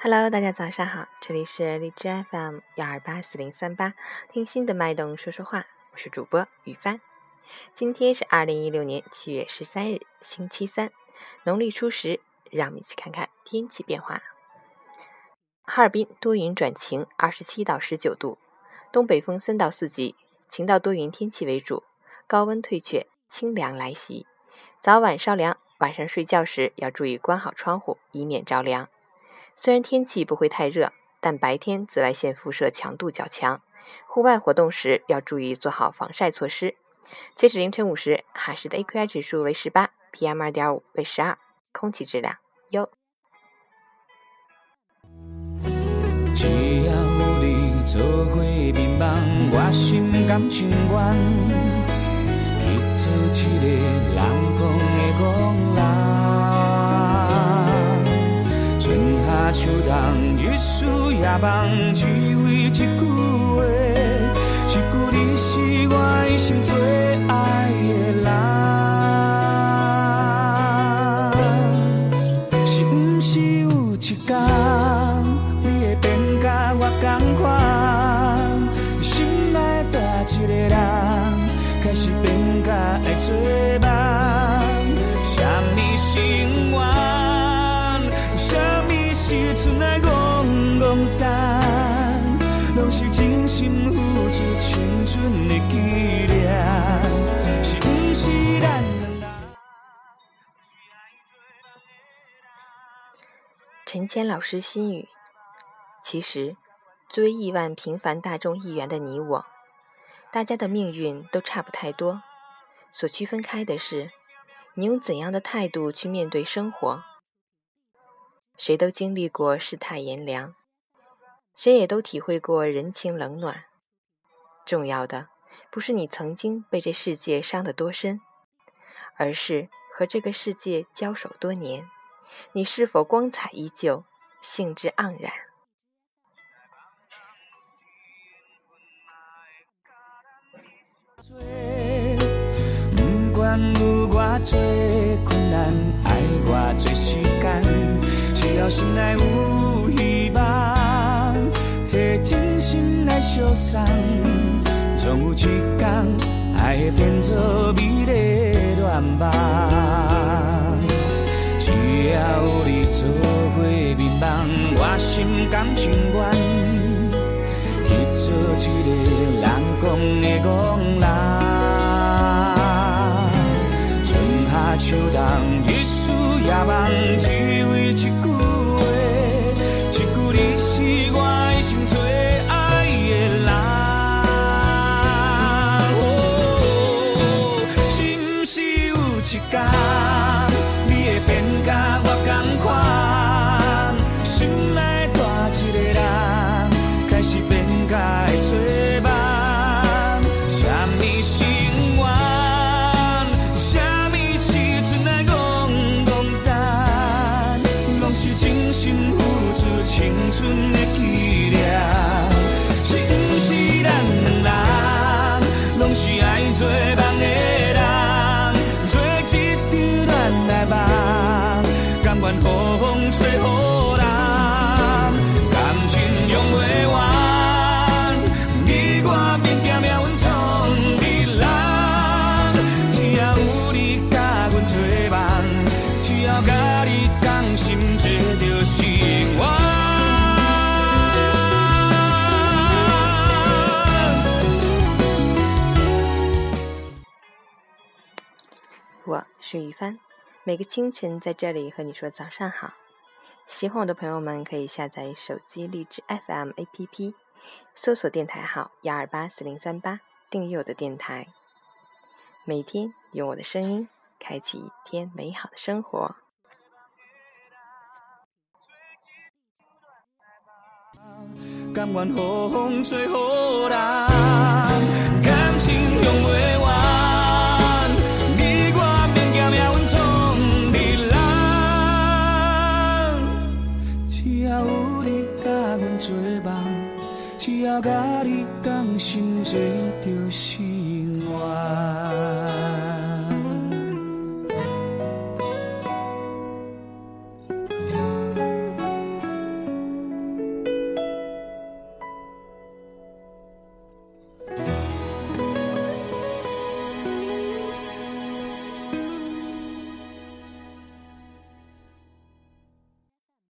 Hello，大家早上好，这里是荔枝 FM 幺二八四零三八，听心的脉动说说话，我是主播雨帆。今天是二零一六年七月十三日，星期三，农历初十，让我们一起看看天气变化。哈尔滨多云转晴，二十七到十九度，东北风三到四级，晴到多云天气为主，高温退却，清凉来袭。早晚稍凉，晚上睡觉时要注意关好窗户，以免着凉。虽然天气不会太热，但白天紫外线辐射强度较强，户外活动时要注意做好防晒措施。截止凌晨五时，哈市的 AQI 指数为十八，PM 二点五为十二，空气质量优。思夜梦，只为一句话，一句你是我一生最爱的人。是不是有一天，你会变甲我同款？心内大一个人，开始变甲爱做梦，陈谦老师心语：其实，作为亿万平凡大众一员的你我，大家的命运都差不太多。所区分开的是，你用怎样的态度去面对生活。谁都经历过世态炎凉，谁也都体会过人情冷暖。重要的不是你曾经被这世界伤得多深，而是和这个世界交手多年，你是否光彩依旧，兴致盎然。只要心内有希望，真心来相送，总有一天爱会变作美丽愿望。只要有你做伙眠梦，我心甘情愿去做一个人讲的憨人。春夏秋冬，日思夜梦，只为一句话，一句你是我。心付出青春的纪念，是毋是咱两人，拢是爱做梦的人，做一场咱的梦，甘愿雨风吹雨心，做着生活。我是雨帆，每个清晨在这里和你说早上好。喜欢我的朋友们可以下载手机荔枝 FM APP，搜索电台号幺二八四零三八，订阅我的电台。每天用我的声音开启一天美好的生活。甘愿好风吹好人，感情永袂完，你我并肩命运创的人，只要有你甲阮做梦，只要甲你讲心事，就是缘。